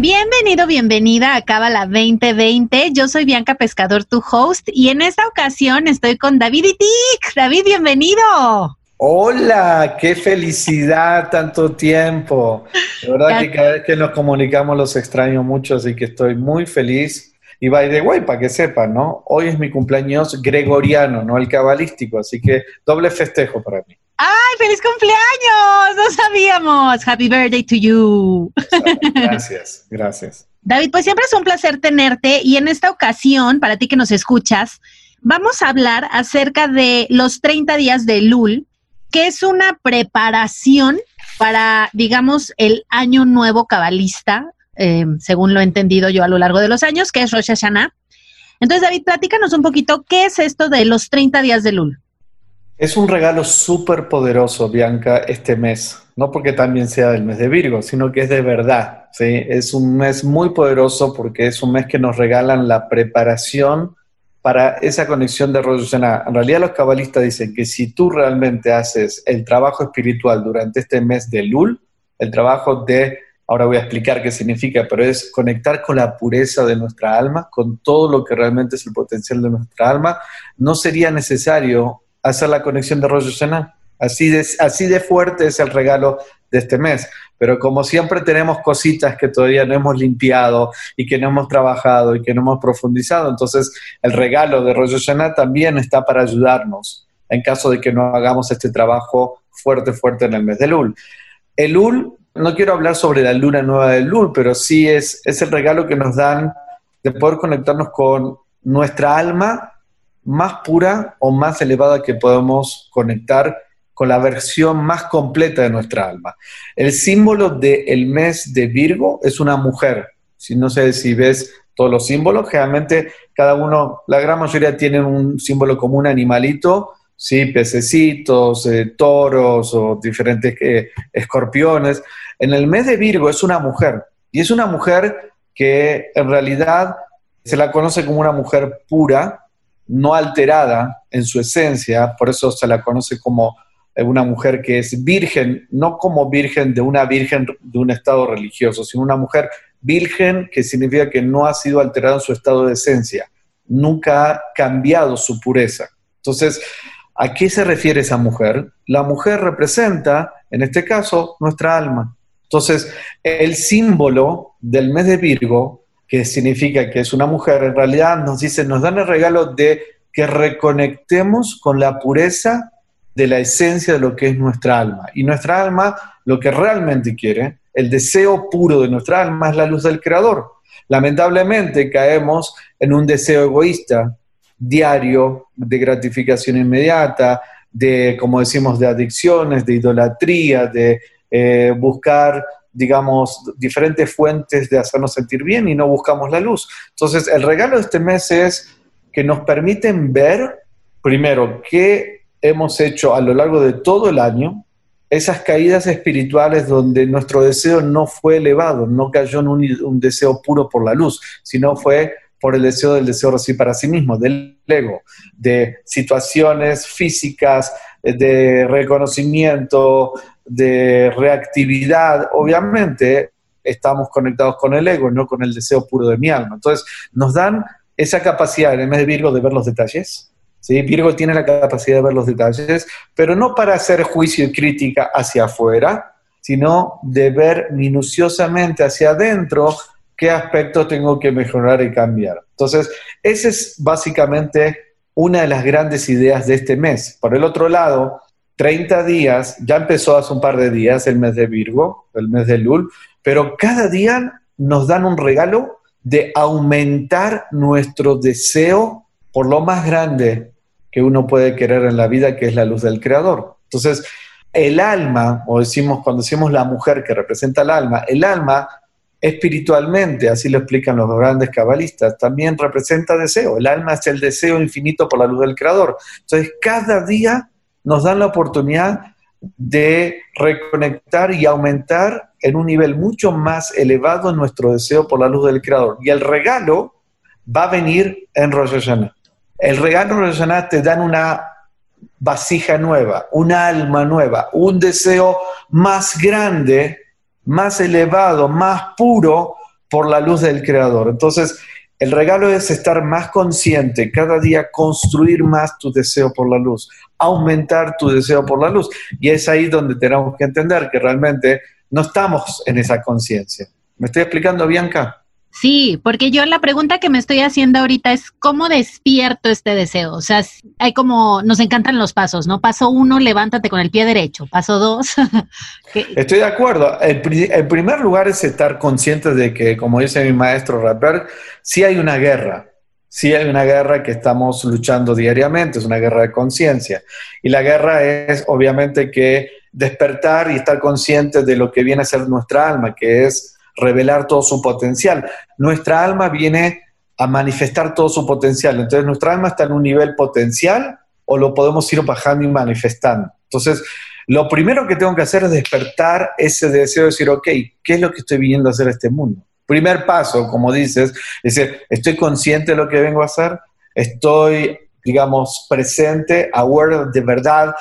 Bienvenido, bienvenida a Cábala 2020. Yo soy Bianca Pescador, tu host, y en esta ocasión estoy con David Itik. David, bienvenido. Hola, qué felicidad, tanto tiempo. De verdad que cada vez que nos comunicamos los extraño mucho, así que estoy muy feliz. Y by the way, para que sepan, ¿no? Hoy es mi cumpleaños gregoriano, no el cabalístico, así que doble festejo para mí. ¡Ay, feliz cumpleaños! No sabíamos. Happy birthday to you. Gracias, gracias. David, pues siempre es un placer tenerte y en esta ocasión, para ti que nos escuchas, vamos a hablar acerca de los 30 días de Lul, que es una preparación para, digamos, el año nuevo cabalista, eh, según lo he entendido yo a lo largo de los años, que es Rosh Hashanah. Entonces, David, platícanos un poquito, ¿qué es esto de los 30 días de Lul? Es un regalo súper poderoso, Bianca, este mes. No porque también sea del mes de Virgo, sino que es de verdad. ¿sí? Es un mes muy poderoso porque es un mes que nos regalan la preparación para esa conexión de Rosh En realidad los cabalistas dicen que si tú realmente haces el trabajo espiritual durante este mes de Lul, el trabajo de, ahora voy a explicar qué significa, pero es conectar con la pureza de nuestra alma, con todo lo que realmente es el potencial de nuestra alma, no sería necesario hacer la conexión de Rosh Hashanah. Así de, así de fuerte es el regalo de este mes. Pero como siempre tenemos cositas que todavía no hemos limpiado y que no hemos trabajado y que no hemos profundizado, entonces el regalo de Rosh Hashanah también está para ayudarnos en caso de que no hagamos este trabajo fuerte, fuerte en el mes de Lul. El Lul, no quiero hablar sobre la luna nueva del Lul, pero sí es, es el regalo que nos dan de poder conectarnos con nuestra alma más pura o más elevada que podemos conectar con la versión más completa de nuestra alma. El símbolo del mes de Virgo es una mujer. Si no sé si ves todos los símbolos, generalmente cada uno, la gran mayoría tienen un símbolo como un animalito, ¿sí? pececitos, eh, toros o diferentes eh, escorpiones. En el mes de Virgo es una mujer y es una mujer que en realidad se la conoce como una mujer pura, no alterada en su esencia, por eso se la conoce como una mujer que es virgen, no como virgen de una virgen de un estado religioso, sino una mujer virgen que significa que no ha sido alterada en su estado de esencia, nunca ha cambiado su pureza. Entonces, ¿a qué se refiere esa mujer? La mujer representa, en este caso, nuestra alma. Entonces, el símbolo del mes de Virgo que significa que es una mujer, en realidad nos dice, nos dan el regalo de que reconectemos con la pureza de la esencia de lo que es nuestra alma. Y nuestra alma, lo que realmente quiere, el deseo puro de nuestra alma es la luz del Creador. Lamentablemente caemos en un deseo egoísta, diario, de gratificación inmediata, de, como decimos, de adicciones, de idolatría, de eh, buscar digamos, diferentes fuentes de hacernos sentir bien y no buscamos la luz. Entonces, el regalo de este mes es que nos permiten ver, primero, qué hemos hecho a lo largo de todo el año, esas caídas espirituales donde nuestro deseo no fue elevado, no cayó en un, deseo puro por la luz, sino fue por el deseo del deseo recibir para sí mismo, del ego, de situaciones físicas, de reconocimiento, de reactividad, obviamente estamos conectados con el ego, no con el deseo puro de mi alma. Entonces, nos dan esa capacidad en el mes de Virgo de ver los detalles. ¿sí? Virgo tiene la capacidad de ver los detalles, pero no para hacer juicio y crítica hacia afuera, sino de ver minuciosamente hacia adentro qué aspecto tengo que mejorar y cambiar. Entonces, esa es básicamente una de las grandes ideas de este mes. Por el otro lado, 30 días, ya empezó hace un par de días el mes de Virgo, el mes de Lul, pero cada día nos dan un regalo de aumentar nuestro deseo por lo más grande que uno puede querer en la vida, que es la luz del Creador. Entonces, el alma, o decimos cuando decimos la mujer que representa el alma, el alma espiritualmente, así lo explican los grandes cabalistas, también representa deseo. El alma es el deseo infinito por la luz del Creador. Entonces, cada día nos dan la oportunidad de reconectar y aumentar en un nivel mucho más elevado nuestro deseo por la luz del Creador. Y el regalo va a venir en Rosh. El regalo en Rosh te dan una vasija nueva, un alma nueva, un deseo más grande, más elevado, más puro por la luz del Creador. Entonces, el regalo es estar más consciente, cada día construir más tu deseo por la luz, aumentar tu deseo por la luz. Y es ahí donde tenemos que entender que realmente no estamos en esa conciencia. ¿Me estoy explicando, Bianca? Sí, porque yo la pregunta que me estoy haciendo ahorita es cómo despierto este deseo. O sea, hay como, nos encantan los pasos, ¿no? Paso uno, levántate con el pie derecho. Paso dos. Estoy de acuerdo. El, primer lugar es estar consciente de que, como dice mi maestro Rapper, sí hay una guerra. Sí hay una guerra que estamos luchando diariamente, es una guerra de conciencia. Y la guerra es obviamente que despertar y estar consciente de lo que viene a ser nuestra alma, que es revelar todo su potencial. Nuestra alma viene a manifestar todo su potencial. Entonces, nuestra alma está en un nivel potencial o lo podemos ir bajando y manifestando. Entonces, lo primero que tengo que hacer es despertar ese deseo de decir, ok, ¿qué es lo que estoy viniendo a hacer este mundo? Primer paso, como dices, es decir, estoy consciente de lo que vengo a hacer, estoy, digamos, presente, aware de verdad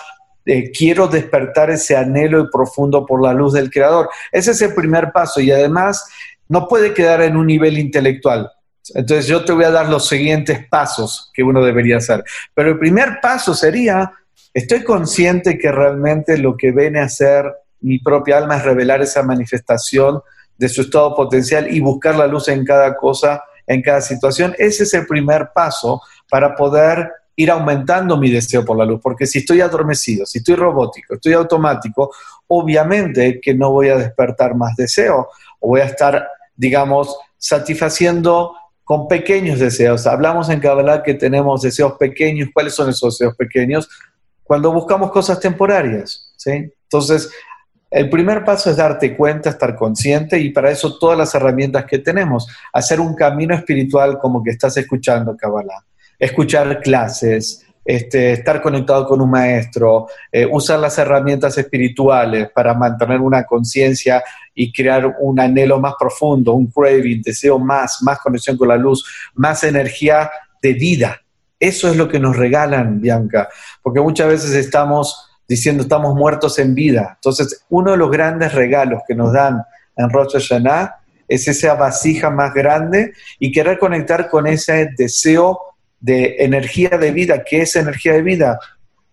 eh, quiero despertar ese anhelo y profundo por la luz del Creador. Ese es el primer paso y además no puede quedar en un nivel intelectual. Entonces yo te voy a dar los siguientes pasos que uno debería hacer. Pero el primer paso sería, estoy consciente que realmente lo que viene a ser mi propia alma es revelar esa manifestación de su estado potencial y buscar la luz en cada cosa, en cada situación. Ese es el primer paso para poder ir aumentando mi deseo por la luz, porque si estoy adormecido, si estoy robótico, estoy automático, obviamente que no voy a despertar más deseo o voy a estar, digamos, satisfaciendo con pequeños deseos. Hablamos en Kabbalah que tenemos deseos pequeños. ¿Cuáles son esos deseos pequeños? Cuando buscamos cosas temporarias, ¿sí? Entonces, el primer paso es darte cuenta, estar consciente y para eso todas las herramientas que tenemos, hacer un camino espiritual como que estás escuchando Kabbalah escuchar clases, este, estar conectado con un maestro, eh, usar las herramientas espirituales para mantener una conciencia y crear un anhelo más profundo, un craving, deseo más, más conexión con la luz, más energía de vida. Eso es lo que nos regalan, Bianca, porque muchas veces estamos diciendo estamos muertos en vida. Entonces, uno de los grandes regalos que nos dan en Rosh Hashanah es esa vasija más grande y querer conectar con ese deseo de energía de vida. ¿Qué es energía de vida?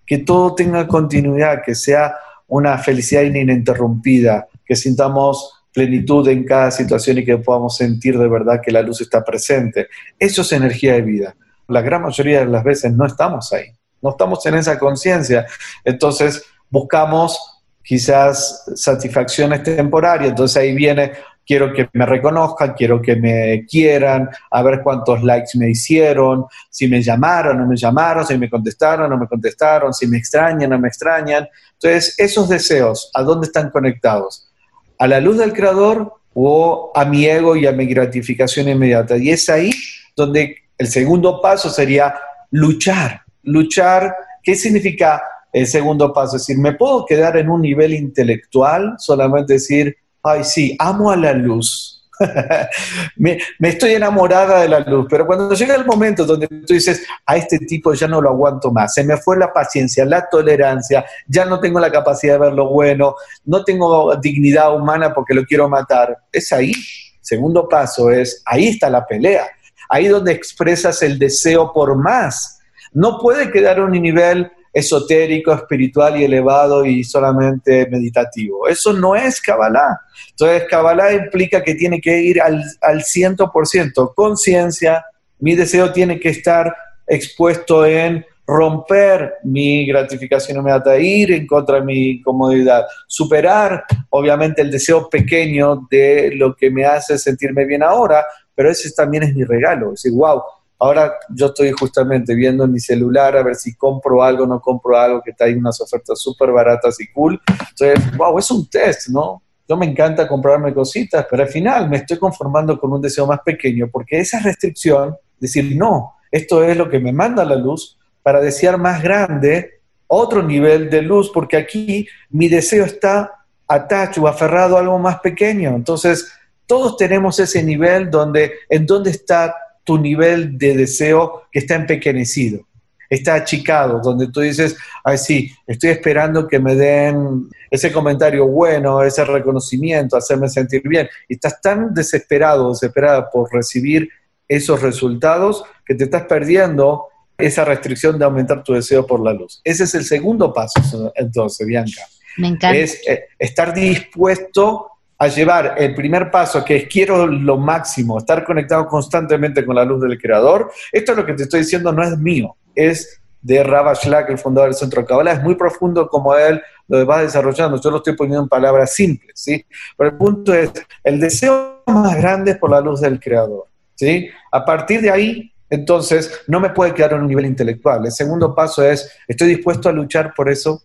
Que todo tenga continuidad, que sea una felicidad ininterrumpida, que sintamos plenitud en cada situación y que podamos sentir de verdad que la luz está presente. Eso es energía de vida. La gran mayoría de las veces no estamos ahí, no estamos en esa conciencia. Entonces buscamos quizás satisfacciones temporarias, entonces ahí viene quiero que me reconozcan, quiero que me quieran, a ver cuántos likes me hicieron, si me llamaron o no me llamaron, si me contestaron o no me contestaron, si me extrañan o no me extrañan. Entonces, esos deseos, ¿a dónde están conectados? ¿A la luz del Creador o a mi ego y a mi gratificación inmediata? Y es ahí donde el segundo paso sería luchar. Luchar, ¿qué significa el segundo paso? Es decir, me puedo quedar en un nivel intelectual, solamente decir, ay, sí, amo a la luz. me, estoy enamorada de la luz, pero cuando llega el momento donde tú dices, a este tipo ya no lo aguanto más, se me fue la paciencia, la tolerancia, ya no tengo la capacidad de ver lo bueno, no tengo dignidad humana porque lo quiero matar, es ahí. Segundo paso es, ahí está la pelea, ahí donde expresas el deseo por más. No puede quedar a un nivel esotérico, espiritual y elevado y solamente meditativo. Eso no es Kabbalah. Entonces, Kabbalah implica que tiene que ir al, al 100%, conciencia, mi deseo tiene que estar expuesto en romper mi gratificación inmediata, ir en contra de mi comodidad, superar obviamente el deseo pequeño de lo que me hace sentirme bien ahora, pero ese también es mi regalo, es decir, wow, Ahora yo estoy justamente viendo en mi celular a ver si compro algo no compro algo, que ahí unas ofertas súper baratas y cool. Entonces, wow, es un test, ¿no? yo me encanta comprarme cositas, pero al final me estoy conformando con un deseo más pequeño, porque esa restricción, decir, no, esto es lo que me manda la luz, para desear más grande, otro nivel de luz, porque aquí mi deseo está atacho aferrado a algo más pequeño. Entonces, todos tenemos ese nivel donde, en donde está tu nivel de deseo que está empequeñecido, está achicado, donde tú dices, ay sí, estoy esperando que me den ese comentario bueno, ese reconocimiento, hacerme sentir bien, y estás tan desesperado, desesperada por recibir esos resultados que te estás perdiendo esa restricción de aumentar tu deseo por la luz. Ese es el segundo paso, entonces, Bianca. Me encanta. Es eh, estar dispuesto a llevar el primer paso, que es quiero lo máximo, estar conectado constantemente con la luz del Creador. Esto es lo que te estoy diciendo, no es mío, es de Rabba Shlak, el fundador del Centro de Kabbalah. Es muy profundo como él lo va desarrollando. Yo lo estoy poniendo en palabras simples, ¿sí? Pero el punto es, el deseo más grande es por la luz del Creador, ¿sí? A partir de ahí, entonces, no me puede quedar en un nivel intelectual. El segundo paso es, ¿estoy dispuesto a luchar por eso?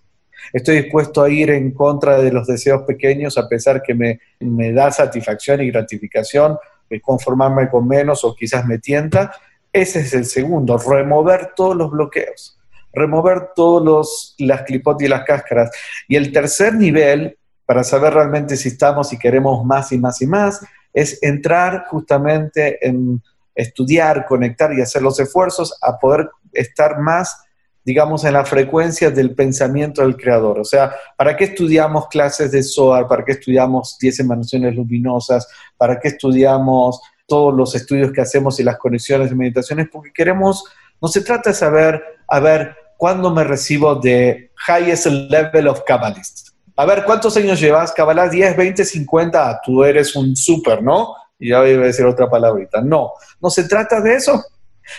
¿Estoy dispuesto a ir en contra de los deseos pequeños a pesar que me, me da satisfacción y gratificación, conformarme con menos o quizás me tienta? Ese es el segundo, remover todos los bloqueos, remover todas las clipotes y las cáscaras. Y el tercer nivel, para saber realmente si estamos y queremos más y más y más, es entrar justamente en estudiar, conectar y hacer los esfuerzos a poder estar más, digamos, en la frecuencia del pensamiento del creador. O sea, ¿para qué estudiamos clases de SOAR? ¿Para qué estudiamos 10 emanaciones luminosas? ¿Para qué estudiamos todos los estudios que hacemos y las conexiones de meditaciones? Porque queremos, no se trata de saber, a ver, ¿cuándo me recibo de highest level of Kabbalist? A ver, ¿cuántos años llevas? Kabbalah 10, 20, 50, tú eres un súper, ¿no? Y ya iba a decir otra palabrita. No, no se trata de eso.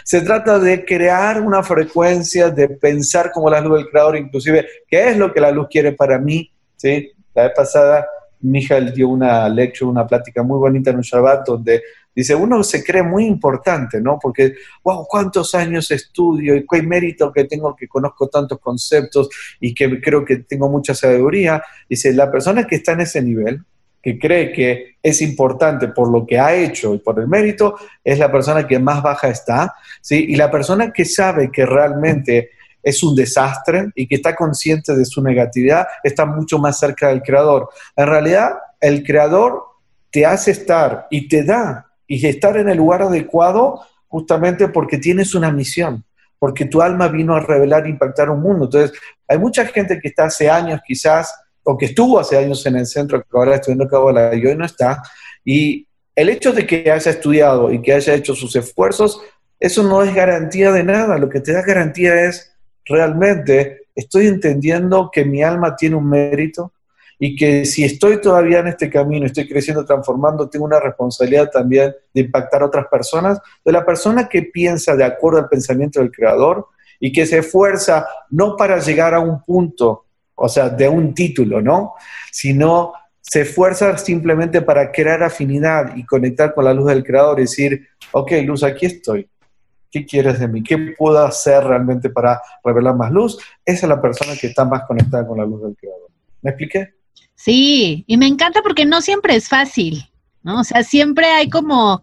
Se trata de crear una frecuencia, de pensar como la luz del creador, inclusive, qué es lo que la luz quiere para mí. ¿sí? La vez pasada, Mijael dio una lectura, una plática muy bonita en un Shabbat, donde dice, uno se cree muy importante, ¿no? Porque, wow, cuántos años estudio y qué mérito que tengo que conozco tantos conceptos y que creo que tengo mucha sabiduría. Dice, la persona que está en ese nivel, que cree que es importante por lo que ha hecho y por el mérito, es la persona que más baja está, ¿sí? Y la persona que sabe que realmente es un desastre y que está consciente de su negatividad, está mucho más cerca del creador. En realidad, el creador te hace estar y te da y estar en el lugar adecuado justamente porque tienes una misión, porque tu alma vino a revelar e impactar un mundo. Entonces, hay mucha gente que está hace años quizás o que estuvo hace años en el centro, que ahora estudiando Kabbalah y hoy no está, y el hecho de que haya estudiado y que haya hecho sus esfuerzos, eso no es garantía de nada, lo que te da garantía es realmente estoy entendiendo que mi alma tiene un mérito y que si estoy todavía en este camino, estoy creciendo, transformando, tengo una responsabilidad también de impactar a otras personas, de la persona que piensa de acuerdo al pensamiento del creador y que se esfuerza no para llegar a un punto o sea, de un título, ¿no? Sino se esfuerza simplemente para crear afinidad y conectar con la luz del Creador y decir, ok, luz, aquí estoy. ¿Qué quieres de mí? ¿Qué puedo hacer realmente para revelar más luz? Esa es la persona que está más conectada con la luz del Creador. ¿Me expliqué? Sí, y me encanta porque no siempre es fácil, ¿no? O sea, siempre hay como,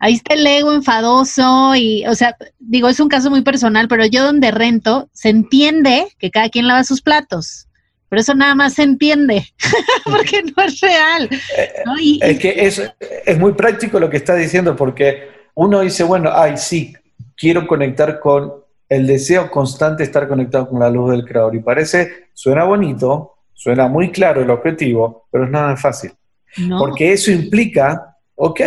ahí está el ego enfadoso y, o sea, digo, es un caso muy personal, pero yo donde rento, se entiende que cada quien lava sus platos, pero eso nada más se entiende, porque no es real. Eh, es que es, es muy práctico lo que está diciendo, porque uno dice, bueno, ay, sí, quiero conectar con el deseo constante de estar conectado con la luz del creador. Y parece, suena bonito, suena muy claro el objetivo, pero es nada fácil. Porque eso implica, ok,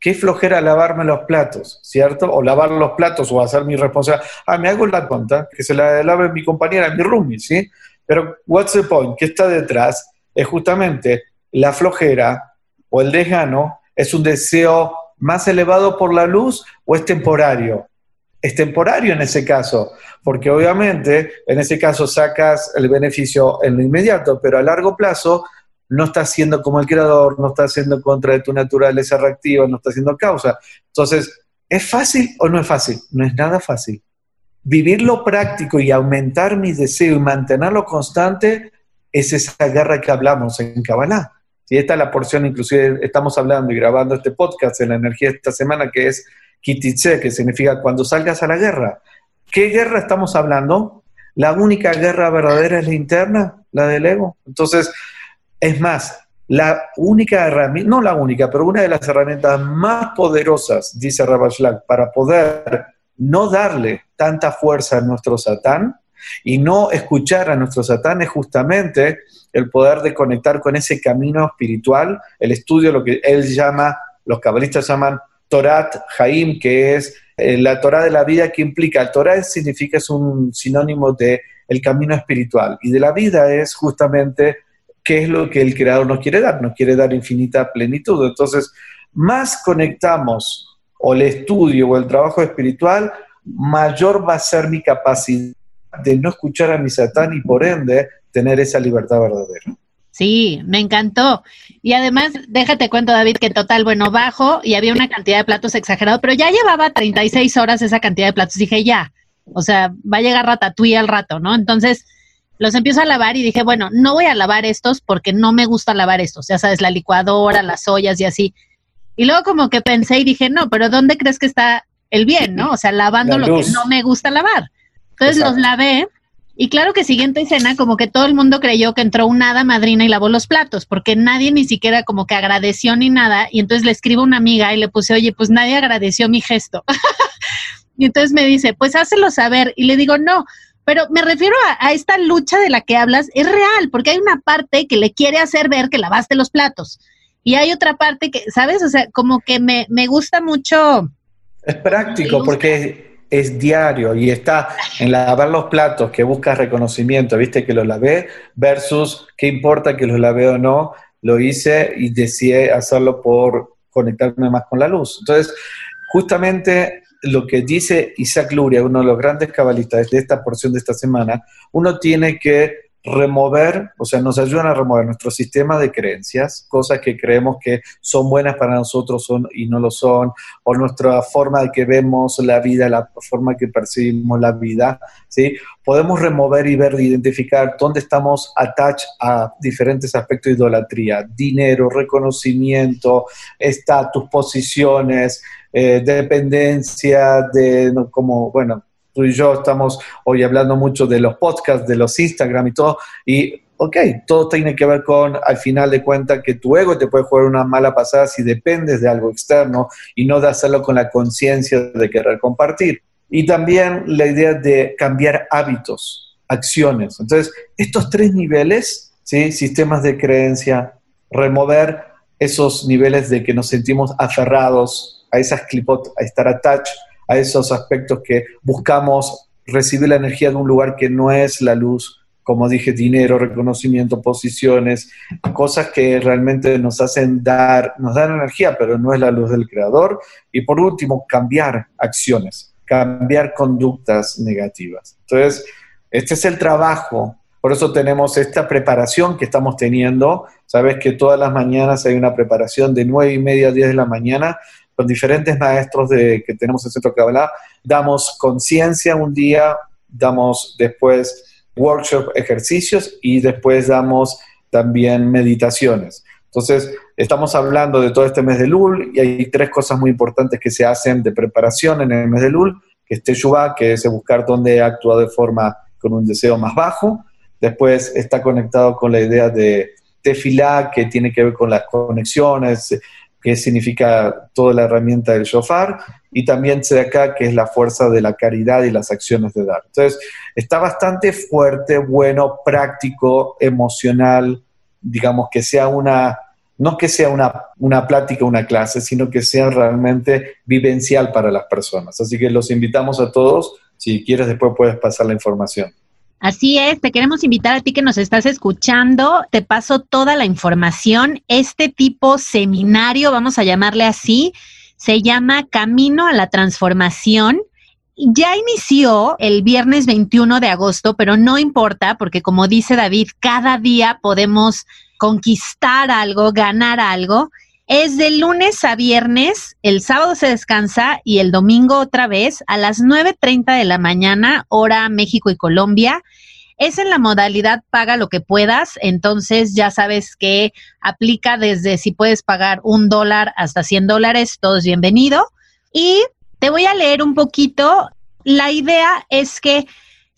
qué flojera lavarme los platos, ¿cierto? O lavar los platos o hacer mi responsabilidad. Ah, me hago la cuenta, que se la lave mi compañera, mi roomie, ¿sí? Pero what's the point? ¿Qué está detrás? Es justamente la flojera o el desgano, es un deseo más elevado por la luz o es temporario. Es temporario en ese caso, porque obviamente en ese caso sacas el beneficio en lo inmediato, pero a largo plazo no está siendo como el creador, no está haciendo contra de tu naturaleza reactiva, no está haciendo causa. Entonces, ¿es fácil o no es fácil? No es nada fácil vivir lo práctico y aumentar mi deseo y mantenerlo constante es esa guerra que hablamos en Kabbalah. Y esta es la porción, inclusive estamos hablando y grabando este podcast en la energía esta semana, que es Kititse, que significa cuando salgas a la guerra. ¿Qué guerra estamos hablando? La única guerra verdadera es la interna, la del ego. Entonces, es más, la única herramienta, no la única, pero una de las herramientas más poderosas, dice Rabashlag, para poder no darle tanta fuerza a nuestro Satán y no escuchar a nuestro Satán es justamente el poder de conectar con ese camino espiritual, el estudio, lo que él llama, los cabalistas llaman Torat Haim, que es eh, la Torah de la vida que implica, el Torah significa, es un sinónimo de el camino espiritual. Y de la vida es justamente qué es lo que el creador nos quiere dar, nos quiere dar infinita plenitud. Entonces, más conectamos o el estudio o el trabajo espiritual, mayor va a ser mi capacidad de no escuchar a mi satán y por ende tener esa libertad verdadera. Sí, me encantó. Y además, déjate cuento, David, que total, bueno, bajo y había una cantidad de platos exagerado, pero ya llevaba 36 horas esa cantidad de platos. Dije, ya, o sea, va a llegar ratatouille al rato, ¿no? Entonces, los empiezo a lavar y dije, bueno, no voy a lavar estos porque no me gusta lavar estos, ya sabes, la licuadora, las ollas y así. Y luego como que pensé y dije, no, pero ¿dónde crees que está el bien, no? O sea, lavando lo que no me gusta lavar. Entonces los lavé y claro que siguiente escena, como que todo el mundo creyó que entró una hada madrina y lavó los platos, porque nadie ni siquiera como que agradeció ni nada. Y entonces le escribo a una amiga y le puse, oye, pues nadie agradeció mi gesto. y entonces me dice, pues hácelo saber. Y le digo, no, pero me refiero a, esta lucha de la que hablas, es real, porque hay una parte que le quiere hacer ver que lavaste los platos. Y hay otra parte que, ¿sabes? O sea, como que me, me gusta mucho. Es práctico, porque es diario y está en lavar los platos que buscas reconocimiento, viste que lo lavé, versus qué importa que lo lavé o no, lo hice y decidí hacerlo por conectarme más con la luz. Entonces, justamente lo que dice Isaac Luria, uno de los grandes cabalistas de esta porción de esta semana, uno tiene que remover, o sea, nos ayudan a remover nuestro sistema de creencias, cosas que creemos que son buenas para nosotros y no lo son, o nuestra forma de que vemos la vida, la forma que percibimos la vida, ¿sí? Podemos remover y ver, identificar dónde estamos attached a diferentes aspectos de idolatría, dinero, reconocimiento, estatus, posiciones, eh, dependencia de, como, bueno, y yo estamos hoy hablando mucho de los podcasts, de los Instagram y todo, y ok, todo tiene que ver con, al final de cuentas, que tu ego te puede jugar una mala pasada si dependes de algo externo y no de hacerlo con la conciencia de querer compartir. Y también la idea de cambiar hábitos, acciones. Entonces, estos tres niveles, ¿sí? sistemas de creencia, remover esos niveles de que nos sentimos aferrados a esas clipot, a estar attached a esos aspectos que buscamos recibir la energía de un lugar que no es la luz, como dije, dinero, reconocimiento, posiciones, cosas que realmente nos hacen dar, nos dan energía, pero no es la luz del creador. Y por último, cambiar acciones, cambiar conductas negativas. Entonces, este es el trabajo. Por eso tenemos esta preparación que estamos teniendo. Sabes que todas las mañanas hay una preparación de nueve y media a 10 de la mañana con diferentes maestros de, que tenemos en Centro Kabbalah. Damos conciencia un día, damos después workshop, ejercicios y después damos también meditaciones. Entonces, estamos hablando de todo este mes de Lul y hay tres cosas muy importantes que se hacen de preparación en el mes de Lul, que es Teshuvah, que es buscar dónde actúa de forma con un deseo más bajo. Después está conectado con la idea de Tefilá, que tiene que ver con las conexiones, que significa toda la herramienta del shofar, y también acá que es la fuerza de la caridad y las acciones de dar. Entonces, está bastante fuerte, bueno, práctico, emocional, digamos que sea una, no que sea una, una plática, una clase, sino que sea realmente vivencial para las personas. Así que los invitamos a todos, si quieres después puedes pasar la información. Así es, te queremos invitar a ti que nos estás escuchando. Te paso toda la información. Este tipo seminario, vamos a llamarle así, se llama Camino a la Transformación. Ya inició el viernes 21 de agosto, pero no importa porque como dice David, cada día podemos conquistar algo, ganar algo. Es de lunes a viernes, el sábado se descansa y el domingo otra vez a las 9.30 de la mañana, hora México y Colombia. Es en la modalidad paga lo que puedas, entonces ya sabes que aplica desde si puedes pagar un dólar hasta 100 dólares, todo es bienvenido. Y te voy a leer un poquito. La idea es que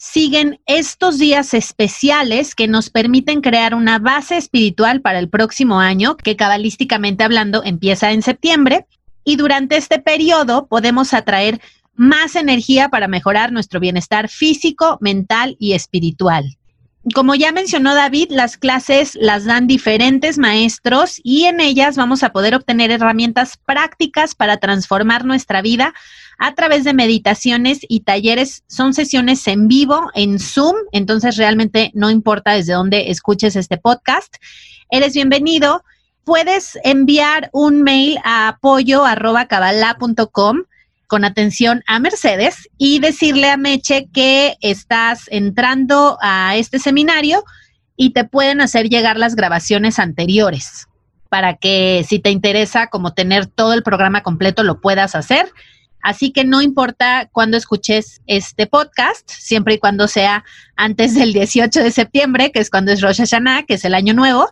siguen estos días especiales que nos permiten crear una base espiritual para el próximo año, que cabalísticamente hablando empieza en septiembre. Y durante este periodo podemos atraer más energía para mejorar nuestro bienestar físico, mental y espiritual. Como ya mencionó David, las clases las dan diferentes maestros y en ellas vamos a poder obtener herramientas prácticas para transformar nuestra vida a través de meditaciones y talleres. Son sesiones en vivo, en Zoom, entonces realmente no importa desde dónde escuches este podcast. Eres bienvenido. Puedes enviar un mail a apoyo.cabala.com con atención a Mercedes y decirle a Meche que estás entrando a este seminario y te pueden hacer llegar las grabaciones anteriores para que si te interesa como tener todo el programa completo lo puedas hacer. Así que no importa cuándo escuches este podcast, siempre y cuando sea antes del 18 de septiembre, que es cuando es Rosh Hashanah, que es el año nuevo,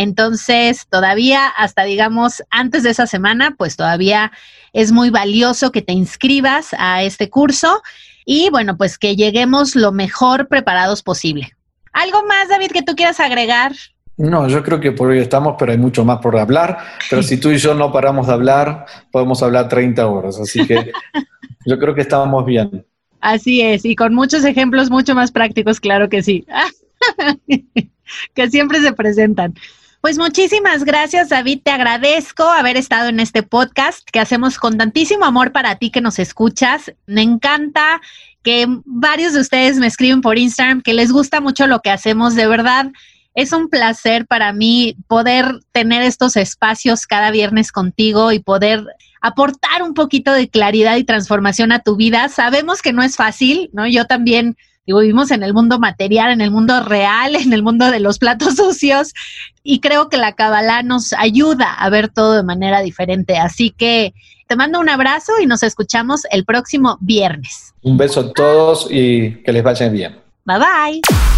entonces, todavía hasta digamos antes de esa semana, pues todavía es muy valioso que te inscribas a este curso y bueno, pues que lleguemos lo mejor preparados posible. ¿Algo más, David, que tú quieras agregar? No, yo creo que por hoy estamos, pero hay mucho más por hablar. Pero si tú y yo no paramos de hablar, podemos hablar 30 horas. Así que yo creo que estábamos bien. Así es, y con muchos ejemplos mucho más prácticos, claro que sí, que siempre se presentan. Pues muchísimas gracias, David. Te agradezco haber estado en este podcast que hacemos con tantísimo amor para ti que nos escuchas. Me encanta que varios de ustedes me escriben por Instagram que les gusta mucho lo que hacemos. De verdad, es un placer para mí poder tener estos espacios cada viernes contigo y poder aportar un poquito de claridad y transformación a tu vida. Sabemos que no es fácil, ¿no? Yo también vivimos en el mundo material, en el mundo real, en el mundo de los platos sucios y creo que la Kabbalah nos ayuda a ver todo de manera diferente. Así que te mando un abrazo y nos escuchamos el próximo viernes. Un beso a todos y que les vaya bien. Bye bye.